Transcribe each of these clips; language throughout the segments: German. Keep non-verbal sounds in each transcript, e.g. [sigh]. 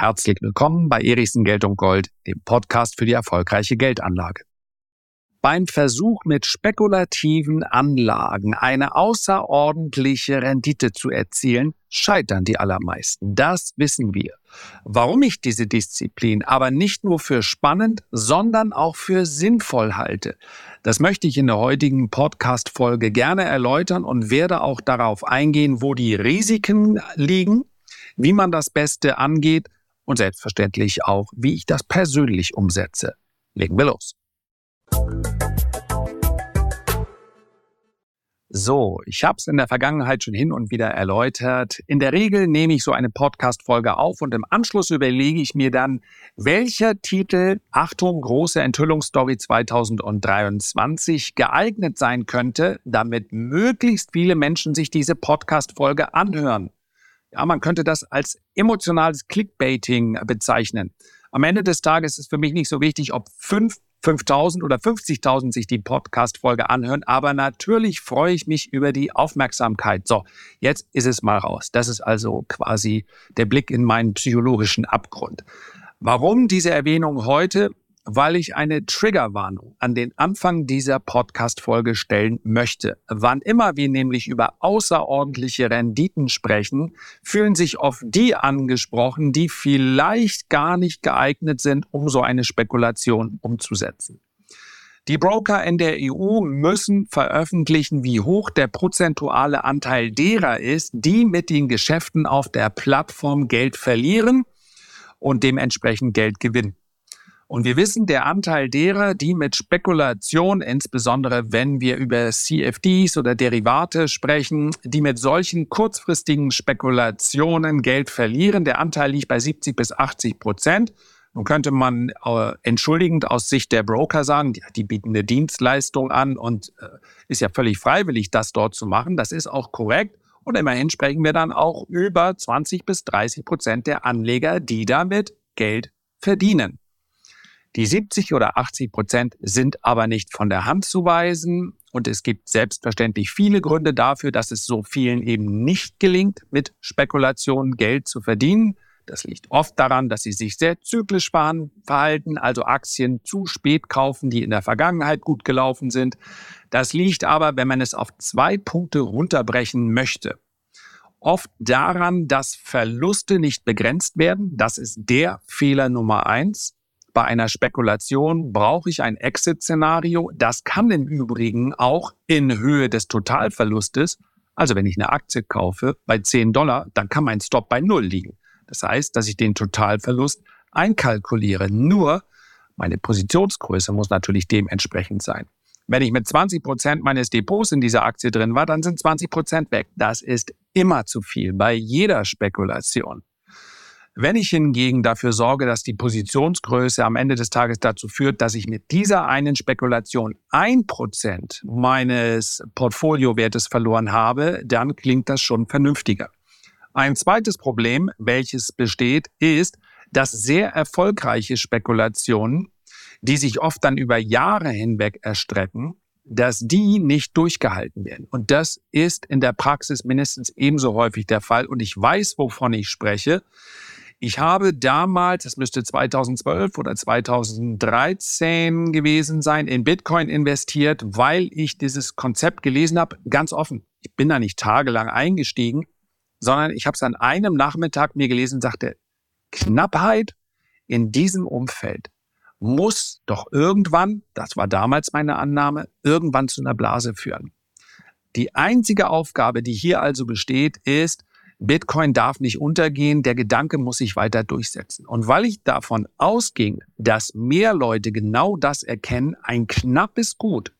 Herzlich willkommen bei Erichsen Geld und Gold, dem Podcast für die erfolgreiche Geldanlage. Beim Versuch mit spekulativen Anlagen eine außerordentliche Rendite zu erzielen, scheitern die allermeisten. Das wissen wir. Warum ich diese Disziplin aber nicht nur für spannend, sondern auch für sinnvoll halte, das möchte ich in der heutigen Podcast-Folge gerne erläutern und werde auch darauf eingehen, wo die Risiken liegen, wie man das Beste angeht und selbstverständlich auch, wie ich das persönlich umsetze. Legen wir los. So, ich habe es in der Vergangenheit schon hin und wieder erläutert. In der Regel nehme ich so eine Podcast-Folge auf und im Anschluss überlege ich mir dann, welcher Titel, Achtung, große Enthüllungsstory 2023, geeignet sein könnte, damit möglichst viele Menschen sich diese Podcast-Folge anhören. Ja, man könnte das als emotionales Clickbaiting bezeichnen. Am Ende des Tages ist für mich nicht so wichtig, ob fünf 5000 oder 50.000 sich die Podcast-Folge anhören. Aber natürlich freue ich mich über die Aufmerksamkeit. So, jetzt ist es mal raus. Das ist also quasi der Blick in meinen psychologischen Abgrund. Warum diese Erwähnung heute? Weil ich eine Triggerwarnung an den Anfang dieser Podcast-Folge stellen möchte. Wann immer wir nämlich über außerordentliche Renditen sprechen, fühlen sich oft die angesprochen, die vielleicht gar nicht geeignet sind, um so eine Spekulation umzusetzen. Die Broker in der EU müssen veröffentlichen, wie hoch der prozentuale Anteil derer ist, die mit den Geschäften auf der Plattform Geld verlieren und dementsprechend Geld gewinnen. Und wir wissen, der Anteil derer, die mit Spekulation, insbesondere wenn wir über CFDs oder Derivate sprechen, die mit solchen kurzfristigen Spekulationen Geld verlieren, der Anteil liegt bei 70 bis 80 Prozent. Nun könnte man äh, entschuldigend aus Sicht der Broker sagen, die, die bieten eine Dienstleistung an und äh, ist ja völlig freiwillig, das dort zu machen. Das ist auch korrekt. Und immerhin sprechen wir dann auch über 20 bis 30 Prozent der Anleger, die damit Geld verdienen. Die 70 oder 80 Prozent sind aber nicht von der Hand zu weisen. Und es gibt selbstverständlich viele Gründe dafür, dass es so vielen eben nicht gelingt, mit Spekulationen Geld zu verdienen. Das liegt oft daran, dass sie sich sehr zyklisch verhalten, also Aktien zu spät kaufen, die in der Vergangenheit gut gelaufen sind. Das liegt aber, wenn man es auf zwei Punkte runterbrechen möchte, oft daran, dass Verluste nicht begrenzt werden. Das ist der Fehler Nummer eins. Bei einer Spekulation brauche ich ein Exit-Szenario. Das kann im Übrigen auch in Höhe des Totalverlustes, also wenn ich eine Aktie kaufe bei 10 Dollar, dann kann mein Stop bei Null liegen. Das heißt, dass ich den Totalverlust einkalkuliere. Nur meine Positionsgröße muss natürlich dementsprechend sein. Wenn ich mit 20 Prozent meines Depots in dieser Aktie drin war, dann sind 20 Prozent weg. Das ist immer zu viel bei jeder Spekulation. Wenn ich hingegen dafür sorge, dass die Positionsgröße am Ende des Tages dazu führt, dass ich mit dieser einen Spekulation ein Prozent meines Portfoliowertes verloren habe, dann klingt das schon vernünftiger. Ein zweites Problem, welches besteht, ist, dass sehr erfolgreiche Spekulationen, die sich oft dann über Jahre hinweg erstrecken, dass die nicht durchgehalten werden. Und das ist in der Praxis mindestens ebenso häufig der Fall. Und ich weiß, wovon ich spreche. Ich habe damals, das müsste 2012 oder 2013 gewesen sein, in Bitcoin investiert, weil ich dieses Konzept gelesen habe, ganz offen. Ich bin da nicht tagelang eingestiegen, sondern ich habe es an einem Nachmittag mir gelesen und sagte, Knappheit in diesem Umfeld muss doch irgendwann, das war damals meine Annahme, irgendwann zu einer Blase führen. Die einzige Aufgabe, die hier also besteht, ist, Bitcoin darf nicht untergehen, der Gedanke muss sich weiter durchsetzen. Und weil ich davon ausging, dass mehr Leute genau das erkennen, ein knappes Gut,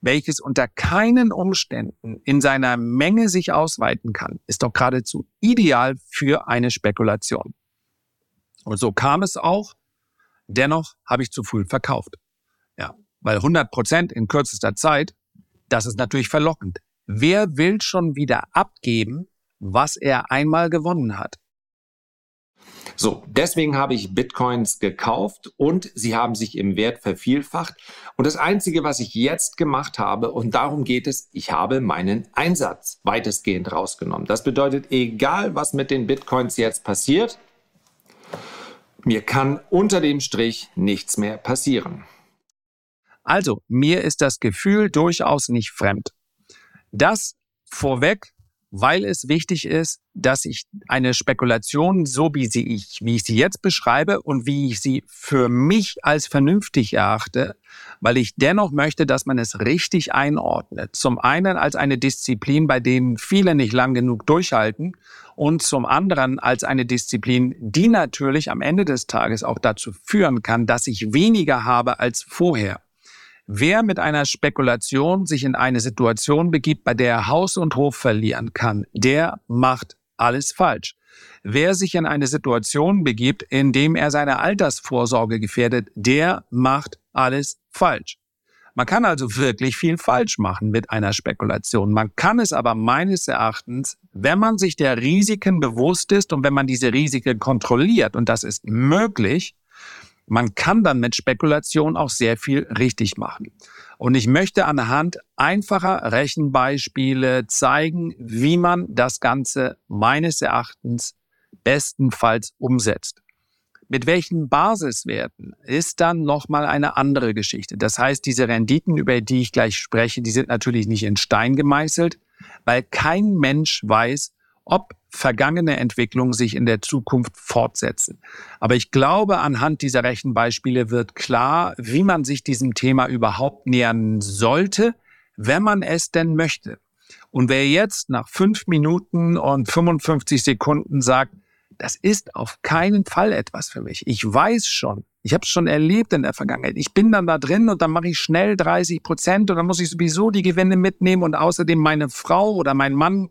welches unter keinen Umständen in seiner Menge sich ausweiten kann, ist doch geradezu ideal für eine Spekulation. Und so kam es auch. Dennoch habe ich zu früh verkauft. Ja, weil 100 Prozent in kürzester Zeit, das ist natürlich verlockend. Wer will schon wieder abgeben, was er einmal gewonnen hat. So, deswegen habe ich Bitcoins gekauft und sie haben sich im Wert vervielfacht. Und das Einzige, was ich jetzt gemacht habe, und darum geht es, ich habe meinen Einsatz weitestgehend rausgenommen. Das bedeutet, egal was mit den Bitcoins jetzt passiert, Mir kann unter dem Strich nichts mehr passieren. Also, mir ist das Gefühl durchaus nicht fremd. Das vorweg weil es wichtig ist, dass ich eine Spekulation, so wie, sie ich, wie ich sie jetzt beschreibe und wie ich sie für mich als vernünftig erachte, weil ich dennoch möchte, dass man es richtig einordnet. Zum einen als eine Disziplin, bei denen viele nicht lang genug durchhalten und zum anderen als eine Disziplin, die natürlich am Ende des Tages auch dazu führen kann, dass ich weniger habe als vorher. Wer mit einer Spekulation sich in eine Situation begibt, bei der er Haus und Hof verlieren kann, der macht alles falsch. Wer sich in eine Situation begibt, in dem er seine Altersvorsorge gefährdet, der macht alles falsch. Man kann also wirklich viel falsch machen mit einer Spekulation. Man kann es aber meines Erachtens, wenn man sich der Risiken bewusst ist und wenn man diese Risiken kontrolliert, und das ist möglich, man kann dann mit Spekulation auch sehr viel richtig machen. Und ich möchte anhand einfacher Rechenbeispiele zeigen, wie man das Ganze meines Erachtens bestenfalls umsetzt. Mit welchen Basiswerten ist dann nochmal eine andere Geschichte. Das heißt, diese Renditen, über die ich gleich spreche, die sind natürlich nicht in Stein gemeißelt, weil kein Mensch weiß, ob vergangene Entwicklungen sich in der Zukunft fortsetzen. Aber ich glaube, anhand dieser Rechenbeispiele wird klar, wie man sich diesem Thema überhaupt nähern sollte, wenn man es denn möchte. Und wer jetzt nach fünf Minuten und 55 Sekunden sagt, das ist auf keinen Fall etwas für mich. Ich weiß schon, ich habe es schon erlebt in der Vergangenheit. Ich bin dann da drin und dann mache ich schnell 30 Prozent und dann muss ich sowieso die Gewinne mitnehmen und außerdem meine Frau oder mein Mann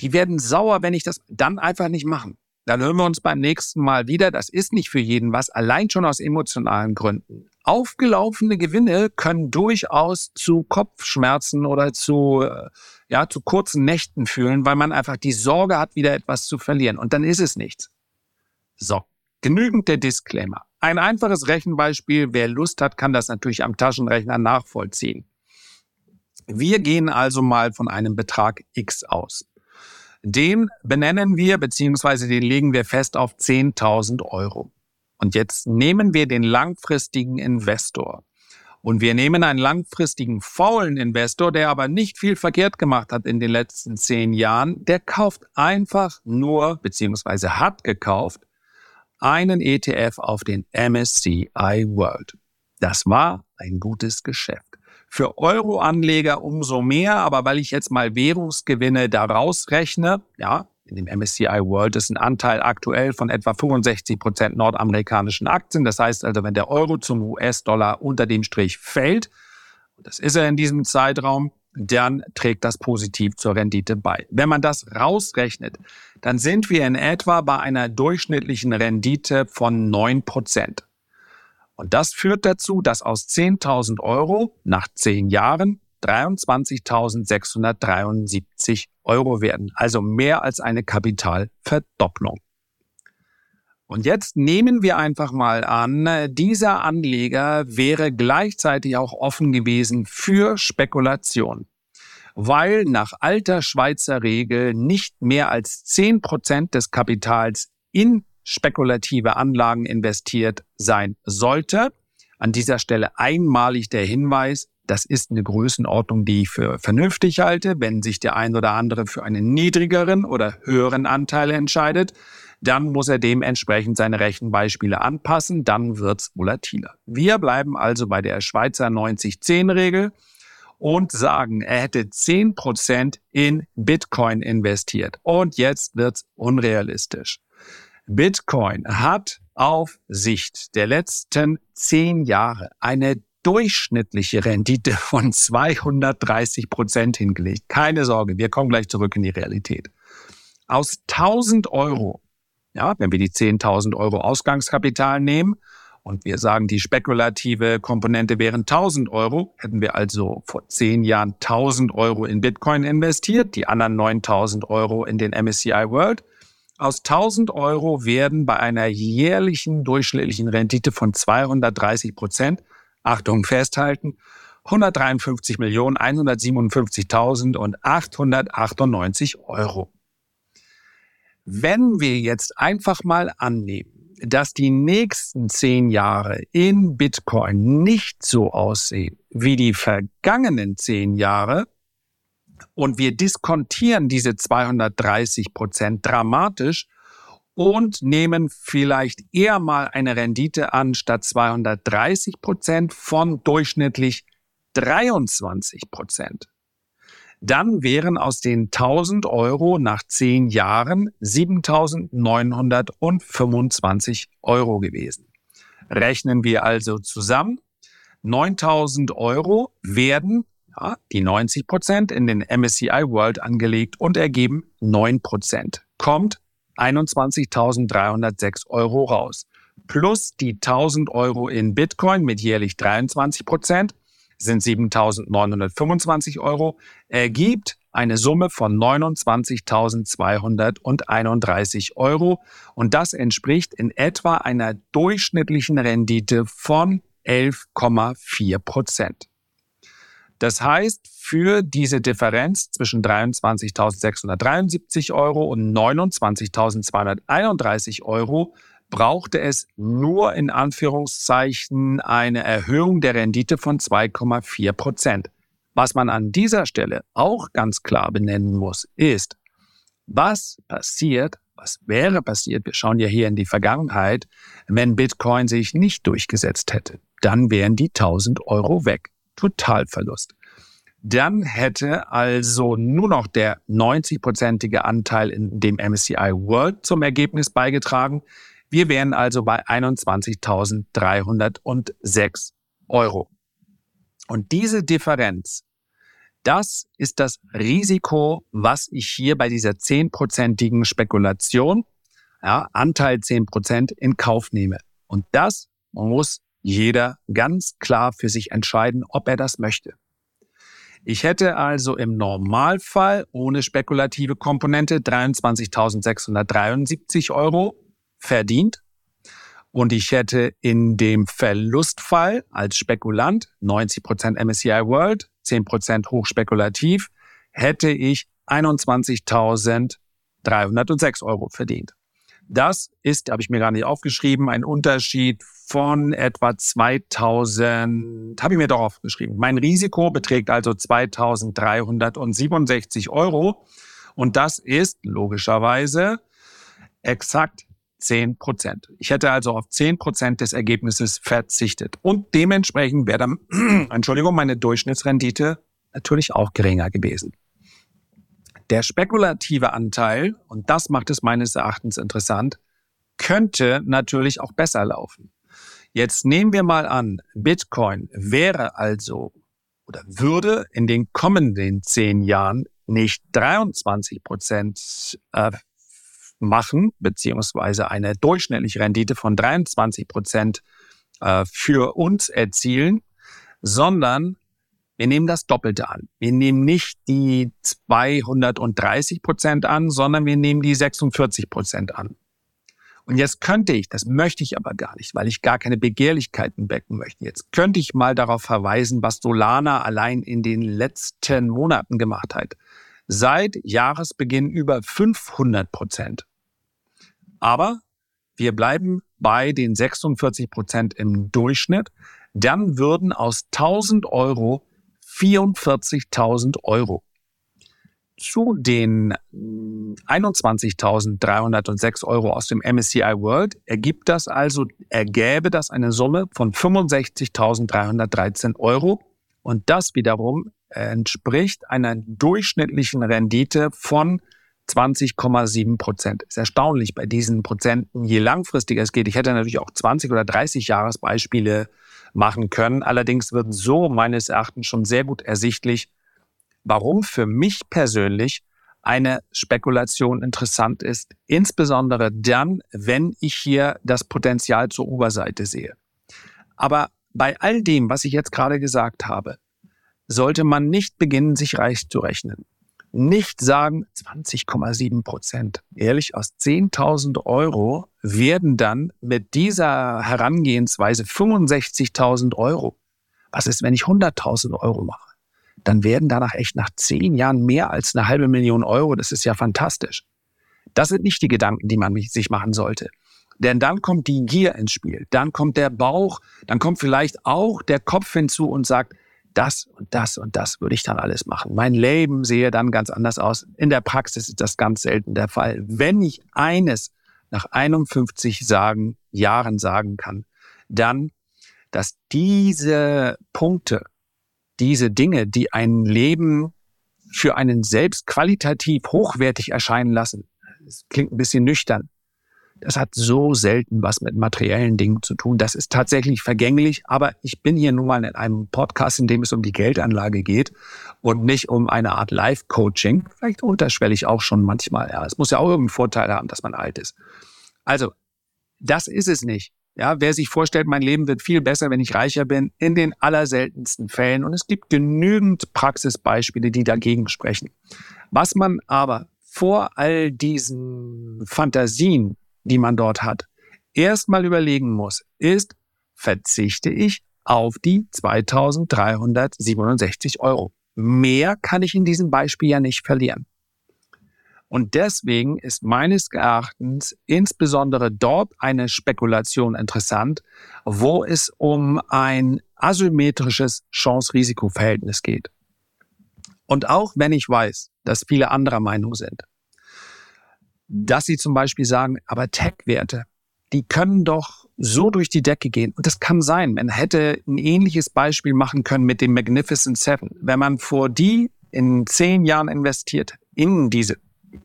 die werden sauer, wenn ich das dann einfach nicht machen. Dann hören wir uns beim nächsten Mal wieder. Das ist nicht für jeden was, allein schon aus emotionalen Gründen. Aufgelaufene Gewinne können durchaus zu Kopfschmerzen oder zu, äh, ja, zu kurzen Nächten führen, weil man einfach die Sorge hat, wieder etwas zu verlieren. Und dann ist es nichts. So, genügend der Disclaimer. Ein einfaches Rechenbeispiel. Wer Lust hat, kann das natürlich am Taschenrechner nachvollziehen. Wir gehen also mal von einem Betrag X aus. Den benennen wir beziehungsweise den legen wir fest auf 10.000 Euro. Und jetzt nehmen wir den langfristigen Investor. Und wir nehmen einen langfristigen faulen Investor, der aber nicht viel verkehrt gemacht hat in den letzten zehn Jahren. Der kauft einfach nur, beziehungsweise hat gekauft, einen ETF auf den MSCI World. Das war ein gutes Geschäft. Für Euro-Anleger umso mehr, aber weil ich jetzt mal Währungsgewinne daraus rechne, ja, in dem MSCI World ist ein Anteil aktuell von etwa 65 Prozent nordamerikanischen Aktien. Das heißt also, wenn der Euro zum US-Dollar unter dem Strich fällt, und das ist er in diesem Zeitraum, dann trägt das positiv zur Rendite bei. Wenn man das rausrechnet, dann sind wir in etwa bei einer durchschnittlichen Rendite von 9 Prozent. Und das führt dazu, dass aus 10.000 Euro nach zehn Jahren 23.673 Euro werden, also mehr als eine Kapitalverdopplung. Und jetzt nehmen wir einfach mal an, dieser Anleger wäre gleichzeitig auch offen gewesen für Spekulation, weil nach alter Schweizer Regel nicht mehr als 10 Prozent des Kapitals in spekulative Anlagen investiert sein sollte. An dieser Stelle einmalig der Hinweis, das ist eine Größenordnung, die ich für vernünftig halte. Wenn sich der ein oder andere für einen niedrigeren oder höheren Anteil entscheidet, dann muss er dementsprechend seine Rechenbeispiele anpassen, dann wird's volatiler. Wir bleiben also bei der Schweizer 90-10-Regel und sagen, er hätte 10% in Bitcoin investiert. Und jetzt wird's unrealistisch. Bitcoin hat auf Sicht der letzten zehn Jahre eine durchschnittliche Rendite von 230 Prozent hingelegt. Keine Sorge, wir kommen gleich zurück in die Realität. Aus 1000 Euro, ja, wenn wir die 10.000 Euro Ausgangskapital nehmen und wir sagen, die spekulative Komponente wären 1000 Euro, hätten wir also vor zehn Jahren 1000 Euro in Bitcoin investiert, die anderen 9000 Euro in den MSCI World aus 1000 Euro werden bei einer jährlichen durchschnittlichen Rendite von 230 Prozent, Achtung festhalten, 153 Millionen 157.000 und 898 Euro. Wenn wir jetzt einfach mal annehmen, dass die nächsten zehn Jahre in Bitcoin nicht so aussehen wie die vergangenen zehn Jahre und wir diskontieren diese 230 Prozent dramatisch und nehmen vielleicht eher mal eine Rendite an statt 230 Prozent von durchschnittlich 23 Prozent dann wären aus den 1000 Euro nach zehn Jahren 7925 Euro gewesen. Rechnen wir also zusammen. 9000 Euro werden, ja, die 90 Prozent in den MSCI World angelegt und ergeben 9 Prozent. Kommt 21.306 Euro raus. Plus die 1000 Euro in Bitcoin mit jährlich 23 Prozent sind 7.925 Euro, ergibt eine Summe von 29.231 Euro und das entspricht in etwa einer durchschnittlichen Rendite von 11,4 Prozent. Das heißt, für diese Differenz zwischen 23.673 Euro und 29.231 Euro brauchte es nur in Anführungszeichen eine Erhöhung der Rendite von 2,4 Prozent. Was man an dieser Stelle auch ganz klar benennen muss, ist, was passiert, was wäre passiert, wir schauen ja hier in die Vergangenheit, wenn Bitcoin sich nicht durchgesetzt hätte. Dann wären die 1000 Euro weg. Totalverlust. Dann hätte also nur noch der 90-prozentige Anteil in dem MSCI World zum Ergebnis beigetragen. Wir wären also bei 21.306 Euro. Und diese Differenz, das ist das Risiko, was ich hier bei dieser zehnprozentigen Spekulation, ja, Anteil zehn Prozent in Kauf nehme. Und das muss jeder ganz klar für sich entscheiden, ob er das möchte. Ich hätte also im Normalfall ohne spekulative Komponente 23.673 Euro verdient. Und ich hätte in dem Verlustfall als Spekulant 90% MSCI World, 10% hochspekulativ, hätte ich 21.306 Euro verdient. Das ist, habe ich mir gar nicht aufgeschrieben, ein Unterschied von etwa 2000, habe ich mir doch aufgeschrieben. Mein Risiko beträgt also 2367 Euro und das ist logischerweise exakt 10 Prozent. Ich hätte also auf 10 Prozent des Ergebnisses verzichtet. Und dementsprechend wäre dann, [clears throat] Entschuldigung, meine Durchschnittsrendite natürlich auch geringer gewesen. Der spekulative Anteil, und das macht es meines Erachtens interessant, könnte natürlich auch besser laufen. Jetzt nehmen wir mal an, Bitcoin wäre also oder würde in den kommenden zehn Jahren nicht 23 Prozent äh, machen, beziehungsweise eine durchschnittliche Rendite von 23 Prozent äh, für uns erzielen, sondern wir nehmen das Doppelte an. Wir nehmen nicht die 230 Prozent an, sondern wir nehmen die 46 Prozent an. Und jetzt könnte ich, das möchte ich aber gar nicht, weil ich gar keine Begehrlichkeiten wecken möchte. Jetzt könnte ich mal darauf verweisen, was Solana allein in den letzten Monaten gemacht hat. Seit Jahresbeginn über 500 Prozent. Aber wir bleiben bei den 46 Prozent im Durchschnitt. Dann würden aus 1000 Euro 44.000 Euro. Zu den 21.306 Euro aus dem MSCI World ergibt das also, ergäbe das eine Summe von 65.313 Euro. Und das wiederum entspricht einer durchschnittlichen Rendite von 20,7 Prozent. Ist erstaunlich bei diesen Prozenten, je langfristiger es geht. Ich hätte natürlich auch 20 oder 30 Jahresbeispiele machen können. Allerdings wird so meines Erachtens schon sehr gut ersichtlich, warum für mich persönlich eine Spekulation interessant ist, insbesondere dann, wenn ich hier das Potenzial zur Oberseite sehe. Aber bei all dem, was ich jetzt gerade gesagt habe, sollte man nicht beginnen, sich reich zu rechnen nicht sagen 20,7 Prozent. Ehrlich, aus 10.000 Euro werden dann mit dieser Herangehensweise 65.000 Euro. Was ist, wenn ich 100.000 Euro mache? Dann werden danach echt nach zehn Jahren mehr als eine halbe Million Euro. Das ist ja fantastisch. Das sind nicht die Gedanken, die man sich machen sollte. Denn dann kommt die Gier ins Spiel, dann kommt der Bauch, dann kommt vielleicht auch der Kopf hinzu und sagt, das und das und das würde ich dann alles machen. Mein Leben sehe dann ganz anders aus. In der Praxis ist das ganz selten der Fall. Wenn ich eines nach 51 sagen, Jahren sagen kann, dann, dass diese Punkte, diese Dinge, die ein Leben für einen selbst qualitativ hochwertig erscheinen lassen, das klingt ein bisschen nüchtern, das hat so selten was mit materiellen Dingen zu tun. Das ist tatsächlich vergänglich, aber ich bin hier nun mal in einem Podcast, in dem es um die Geldanlage geht und nicht um eine Art Life-Coaching. Vielleicht unterschwellig auch schon manchmal. Ja, es muss ja auch irgendeinen Vorteil haben, dass man alt ist. Also, das ist es nicht. Ja, wer sich vorstellt, mein Leben wird viel besser, wenn ich reicher bin, in den allerseltensten Fällen. Und es gibt genügend Praxisbeispiele, die dagegen sprechen. Was man aber vor all diesen Fantasien, die man dort hat, erstmal überlegen muss, ist, verzichte ich auf die 2367 Euro. Mehr kann ich in diesem Beispiel ja nicht verlieren. Und deswegen ist meines Erachtens insbesondere dort eine Spekulation interessant, wo es um ein asymmetrisches Chance-Risiko-Verhältnis geht. Und auch wenn ich weiß, dass viele anderer Meinung sind, dass sie zum Beispiel sagen, aber Tech-Werte, die können doch so durch die Decke gehen. Und das kann sein. Man hätte ein ähnliches Beispiel machen können mit dem Magnificent Seven. Wenn man vor die in zehn Jahren investiert in diese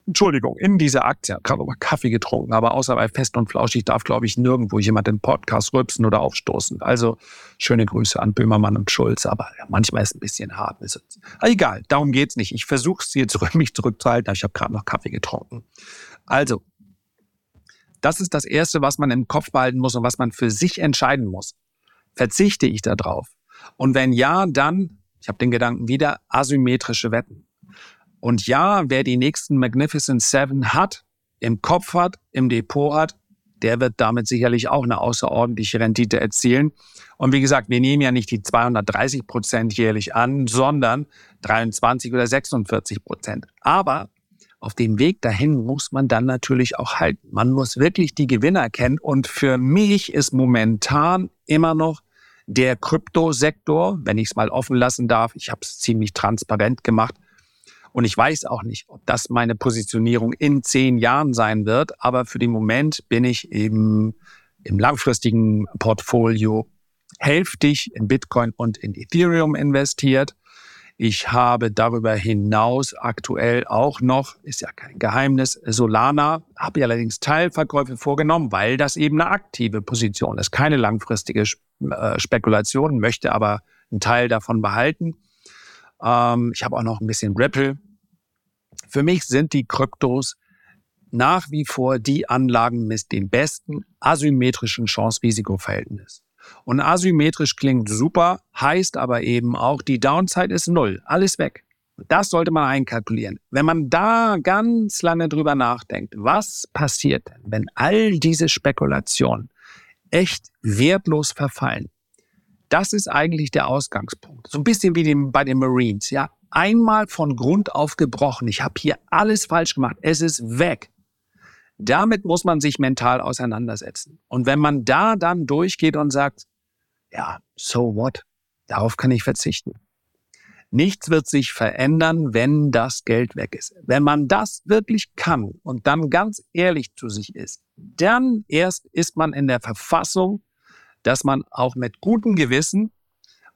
Entschuldigung, in diese Aktie, gerade mal Kaffee getrunken, aber außer bei Fest und Flauschig darf, glaube ich, nirgendwo jemand den Podcast rülpsen oder aufstoßen. Also schöne Grüße an Böhmermann und Schulz, aber manchmal ist es ein bisschen hart. Ist, egal, darum geht's nicht. Ich versuche es hier zurück, [laughs] mich zurückzuhalten, aber ich habe gerade noch Kaffee getrunken. Also, das ist das Erste, was man im Kopf behalten muss und was man für sich entscheiden muss. Verzichte ich da drauf? Und wenn ja, dann, ich habe den Gedanken wieder, asymmetrische Wetten. Und ja, wer die nächsten Magnificent Seven hat, im Kopf hat, im Depot hat, der wird damit sicherlich auch eine außerordentliche Rendite erzielen. Und wie gesagt, wir nehmen ja nicht die 230 Prozent jährlich an, sondern 23 oder 46 Prozent. Aber auf dem Weg dahin muss man dann natürlich auch halten. Man muss wirklich die Gewinner kennen. Und für mich ist momentan immer noch der Kryptosektor, wenn ich es mal offen lassen darf, ich habe es ziemlich transparent gemacht, und ich weiß auch nicht, ob das meine Positionierung in zehn Jahren sein wird. Aber für den Moment bin ich eben im langfristigen Portfolio hälftig in Bitcoin und in Ethereum investiert. Ich habe darüber hinaus aktuell auch noch, ist ja kein Geheimnis, Solana, habe ich allerdings Teilverkäufe vorgenommen, weil das eben eine aktive Position ist, keine langfristige äh, Spekulation, möchte aber einen Teil davon behalten. Ähm, ich habe auch noch ein bisschen Ripple. Für mich sind die Kryptos nach wie vor die Anlagen mit dem besten asymmetrischen Chance-Risiko-Verhältnis. Und asymmetrisch klingt super, heißt aber eben auch, die Downside ist null, alles weg. Das sollte man einkalkulieren. Wenn man da ganz lange drüber nachdenkt, was passiert wenn all diese Spekulationen echt wertlos verfallen? Das ist eigentlich der Ausgangspunkt. So ein bisschen wie bei den Marines, ja. Einmal von Grund auf gebrochen. Ich habe hier alles falsch gemacht. Es ist weg. Damit muss man sich mental auseinandersetzen. Und wenn man da dann durchgeht und sagt, ja, so what? Darauf kann ich verzichten. Nichts wird sich verändern, wenn das Geld weg ist. Wenn man das wirklich kann und dann ganz ehrlich zu sich ist, dann erst ist man in der Verfassung, dass man auch mit gutem Gewissen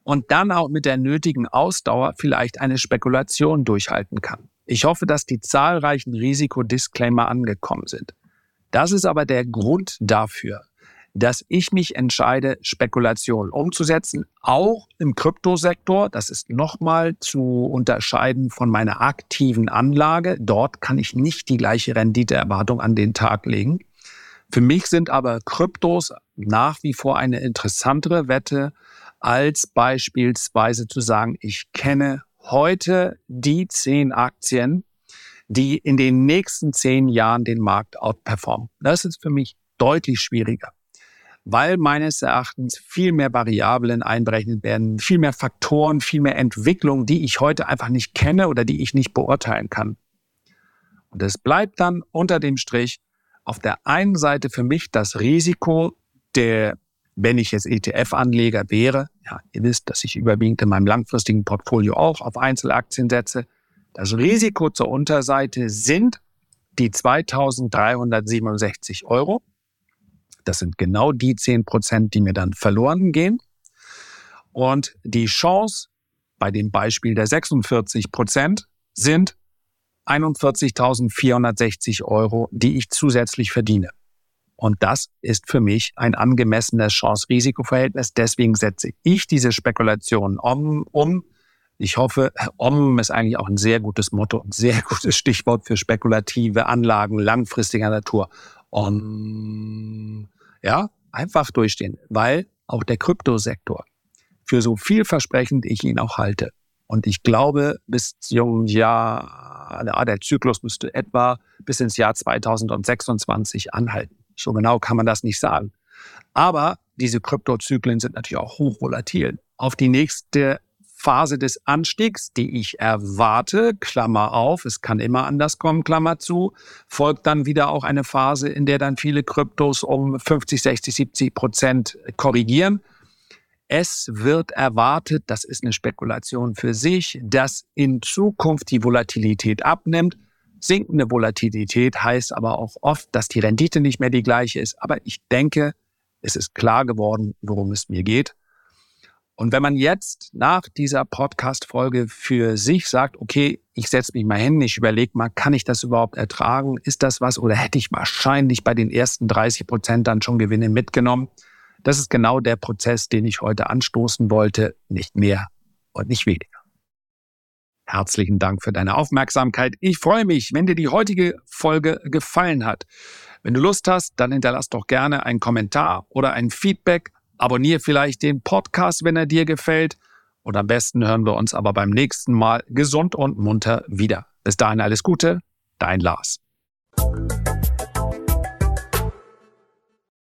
und dann auch mit der nötigen Ausdauer vielleicht eine Spekulation durchhalten kann. Ich hoffe, dass die zahlreichen Risikodisclaimer angekommen sind. Das ist aber der Grund dafür, dass ich mich entscheide, Spekulation umzusetzen, auch im Kryptosektor. Das ist nochmal zu unterscheiden von meiner aktiven Anlage. Dort kann ich nicht die gleiche Renditeerwartung an den Tag legen. Für mich sind aber Kryptos nach wie vor eine interessantere Wette, als beispielsweise zu sagen, ich kenne heute die zehn Aktien, die in den nächsten zehn Jahren den Markt outperformen. Das ist für mich deutlich schwieriger, weil meines Erachtens viel mehr Variablen einberechnet werden, viel mehr Faktoren, viel mehr Entwicklungen, die ich heute einfach nicht kenne oder die ich nicht beurteilen kann. Und es bleibt dann unter dem Strich auf der einen Seite für mich das Risiko der, wenn ich jetzt ETF-Anleger wäre, ja, ihr wisst, dass ich überwiegend in meinem langfristigen Portfolio auch auf Einzelaktien setze. Das Risiko zur Unterseite sind die 2367 Euro. Das sind genau die 10 Prozent, die mir dann verloren gehen. Und die Chance bei dem Beispiel der 46 Prozent sind 41.460 Euro, die ich zusätzlich verdiene. Und das ist für mich ein angemessenes Chance-Risiko-Verhältnis. Deswegen setze ich diese Spekulation um, um. Ich hoffe, om ist eigentlich auch ein sehr gutes Motto, ein sehr [laughs] gutes Stichwort für spekulative Anlagen langfristiger Natur. Um, ja, einfach durchstehen, weil auch der Kryptosektor, für so vielversprechend ich ihn auch halte, und ich glaube, bis zum Jahr ah, der Zyklus müsste etwa bis ins Jahr 2026 anhalten. So genau kann man das nicht sagen. Aber diese Kryptozyklen sind natürlich auch hochvolatil. Auf die nächste Phase des Anstiegs, die ich erwarte, Klammer auf, es kann immer anders kommen, Klammer zu, folgt dann wieder auch eine Phase, in der dann viele Kryptos um 50, 60, 70 Prozent korrigieren. Es wird erwartet, das ist eine Spekulation für sich, dass in Zukunft die Volatilität abnimmt. Sinkende Volatilität heißt aber auch oft, dass die Rendite nicht mehr die gleiche ist. Aber ich denke, es ist klar geworden, worum es mir geht. Und wenn man jetzt nach dieser Podcast-Folge für sich sagt, okay, ich setze mich mal hin, ich überlege mal, kann ich das überhaupt ertragen? Ist das was? Oder hätte ich wahrscheinlich bei den ersten 30 Prozent dann schon Gewinne mitgenommen? Das ist genau der Prozess, den ich heute anstoßen wollte, nicht mehr und nicht weniger. Herzlichen Dank für deine Aufmerksamkeit. Ich freue mich, wenn dir die heutige Folge gefallen hat. Wenn du Lust hast, dann hinterlass doch gerne einen Kommentar oder ein Feedback. Abonniere vielleicht den Podcast, wenn er dir gefällt. Und am besten hören wir uns aber beim nächsten Mal gesund und munter wieder. Bis dahin alles Gute, dein Lars.